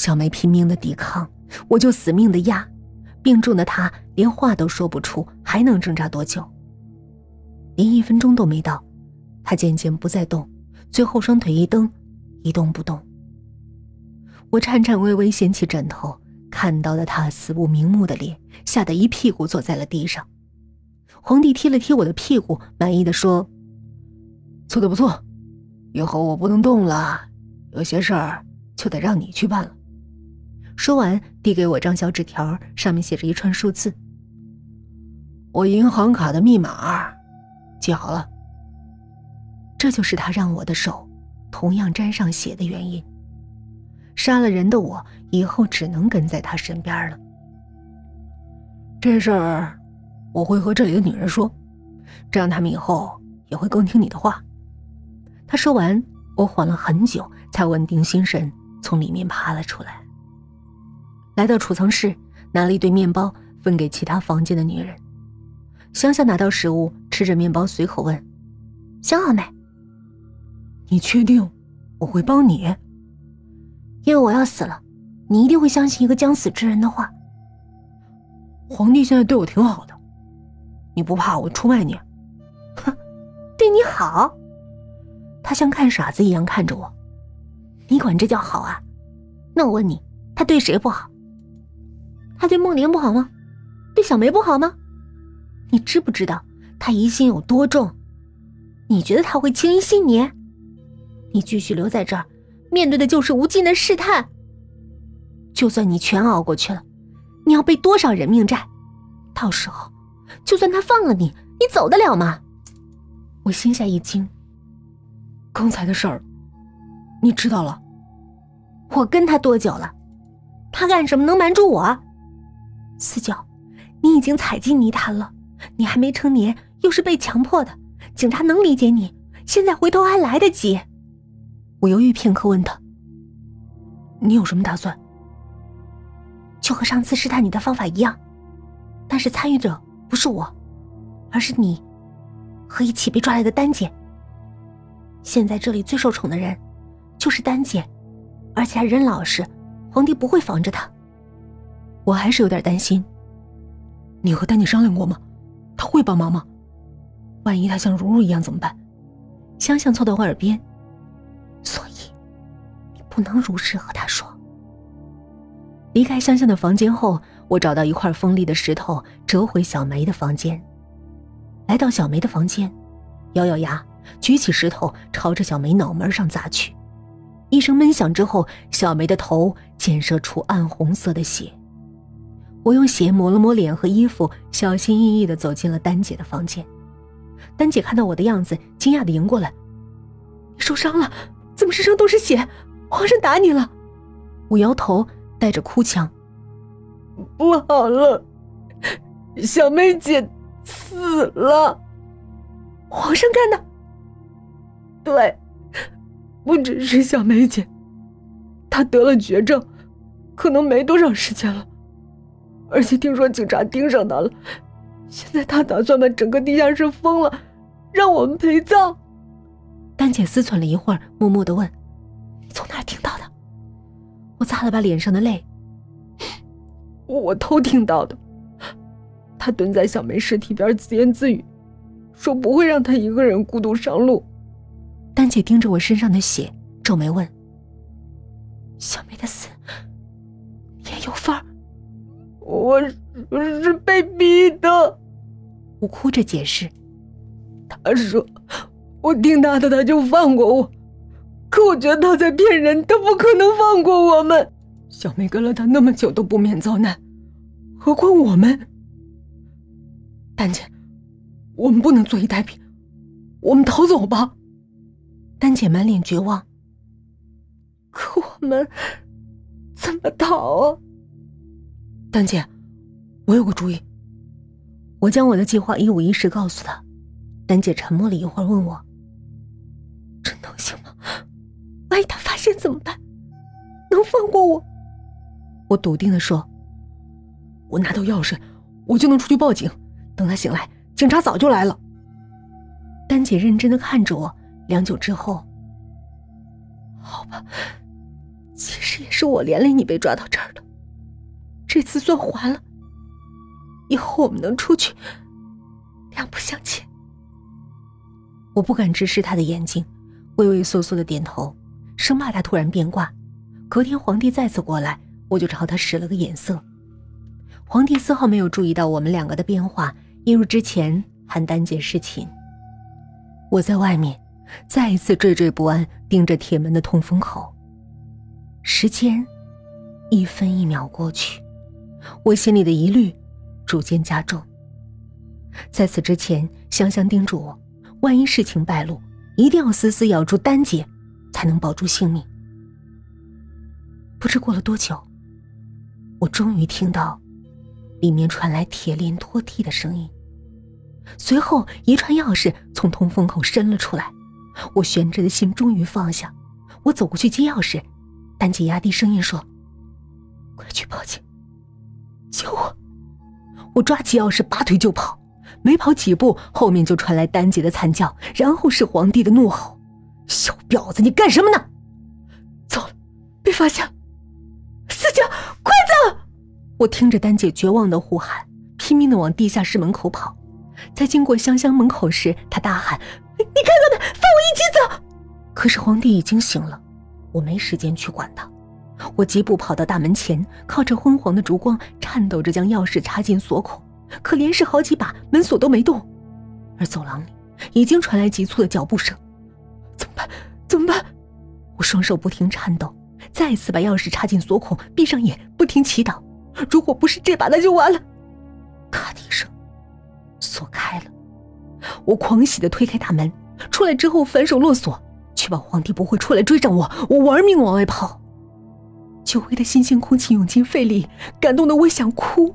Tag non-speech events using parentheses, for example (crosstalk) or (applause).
小梅拼命的抵抗，我就死命的压。病重的她连话都说不出，还能挣扎多久？连一分钟都没到，她渐渐不再动，最后双腿一蹬，一动不动。我颤颤巍巍掀起枕头，看到了她死不瞑目的脸，吓得一屁股坐在了地上。皇帝踢了踢我的屁股，满意的说：“做的不错，以后我不能动了，有些事儿就得让你去办了。”说完，递给我张小纸条，上面写着一串数字。我银行卡的密码，记好了。这就是他让我的手同样沾上血的原因。杀了人的我，以后只能跟在他身边了。这事儿，我会和这里的女人说，这样他们以后也会更听你的话。他说完，我缓了很久，才稳定心神，从里面爬了出来。来到储藏室，拿了一堆面包分给其他房间的女人。香香拿到食物，吃着面包，随口问：“想好没？你确定我会帮你？因为我要死了，你一定会相信一个将死之人的话。皇帝现在对我挺好的，你不怕我出卖你？哼，对你好？他像看傻子一样看着我。你管这叫好啊？那我问你，他对谁不好？”他对梦莲不好吗？对小梅不好吗？你知不知道他疑心有多重？你觉得他会轻易信你？你继续留在这儿，面对的就是无尽的试探。就算你全熬过去了，你要背多少人命债？到时候，就算他放了你，你走得了吗？我心下一惊。刚才的事儿，你知道了？我跟他多久了？他干什么能瞒住我？四九，你已经踩进泥潭了，你还没成年，又是被强迫的，警察能理解你。现在回头还来得及。我犹豫片刻，问他：“你有什么打算？”就和上次试探你的方法一样，但是参与者不是我，而是你和一起被抓来的丹姐。现在这里最受宠的人就是丹姐，而且还人老实，皇帝不会防着她。我还是有点担心。你和丹姐商量过吗？他会帮忙吗？万一他像如如一样怎么办？香香凑到我耳边，所以你不能如实和他说。离开香香的房间后，我找到一块锋利的石头，折回小梅的房间。来到小梅的房间，咬咬牙，举起石头朝着小梅脑门上砸去。一声闷响之后，小梅的头溅射出暗红色的血。我用血抹了抹脸和衣服，小心翼翼的走进了丹姐的房间。丹姐看到我的样子，惊讶的迎过来：“受伤了？怎么身上都是血？皇上打你了？”我摇头，带着哭腔：“不好了，小梅姐死了。”皇上干的？对，不只是小梅姐，她得了绝症，可能没多少时间了。而且听说警察盯上他了，现在他打算把整个地下室封了，让我们陪葬。丹姐思忖了一会儿，默默的问：“你从哪儿听到的？”我擦了把脸上的泪：“ (laughs) 我偷听到的。他蹲在小梅尸体边自言自语，说不会让她一个人孤独上路。”丹姐盯着我身上的血，皱眉问：“小梅的死也有份儿？”我是被逼的，我哭着解释。他说：“我听他的，他就放过我。可我觉得他在骗人，他不可能放过我们。小梅跟了他那么久都不免遭难，何况我们？丹姐，我们不能坐以待毙，我们逃走吧。”丹姐满脸绝望。可我们怎么逃啊？丹姐，我有个主意。我将我的计划一五一十告诉他。丹姐沉默了一会儿，问我：“真能行吗？万一他发现怎么办？能放过我？”我笃定的说：“我拿到钥匙，我就能出去报警。等他醒来，警察早就来了。”丹姐认真的看着我，良久之后：“好吧，其实也是我连累你被抓到这儿的，这次算还了。以后我们能出去，两不相欠。我不敢直视他的眼睛，畏畏缩缩的点头，生怕他突然变卦。隔天皇帝再次过来，我就朝他使了个眼色。皇帝丝毫没有注意到我们两个的变化，一如之前邯郸姐侍寝。我在外面，再一次惴惴不安，盯着铁门的通风口。时间一分一秒过去，我心里的疑虑逐渐加重。在此之前，香香叮嘱我，万一事情败露，一定要死死咬住丹姐，才能保住性命。不知过了多久，我终于听到里面传来铁链拖地的声音，随后一串钥匙从通风口伸了出来，我悬着的心终于放下。我走过去接钥匙。丹姐压低声音说：“快去报警，救我！”我抓起钥匙，拔腿就跑。没跑几步，后面就传来丹姐的惨叫，然后是皇帝的怒吼：“小婊子，你干什么呢？”糟了，被发现了！四舅，快走！我听着丹姐绝望的呼喊，拼命的往地下室门口跑。在经过香香门口时，她大喊：“你看到的，放我一起走！”可是皇帝已经醒了。我没时间去管他，我疾步跑到大门前，靠着昏黄的烛光，颤抖着将钥匙插进锁孔，可连试好几把，门锁都没动。而走廊里已经传来急促的脚步声，怎么办？怎么办？我双手不停颤抖，再次把钥匙插进锁孔，闭上眼，不停祈祷。如果不是这把，那就完了。咔的一声，锁开了。我狂喜的推开大门，出来之后反手落锁。确保皇帝不会出来追上我，我玩命往外跑。久违的新鲜空气涌进肺里，感动的我想哭。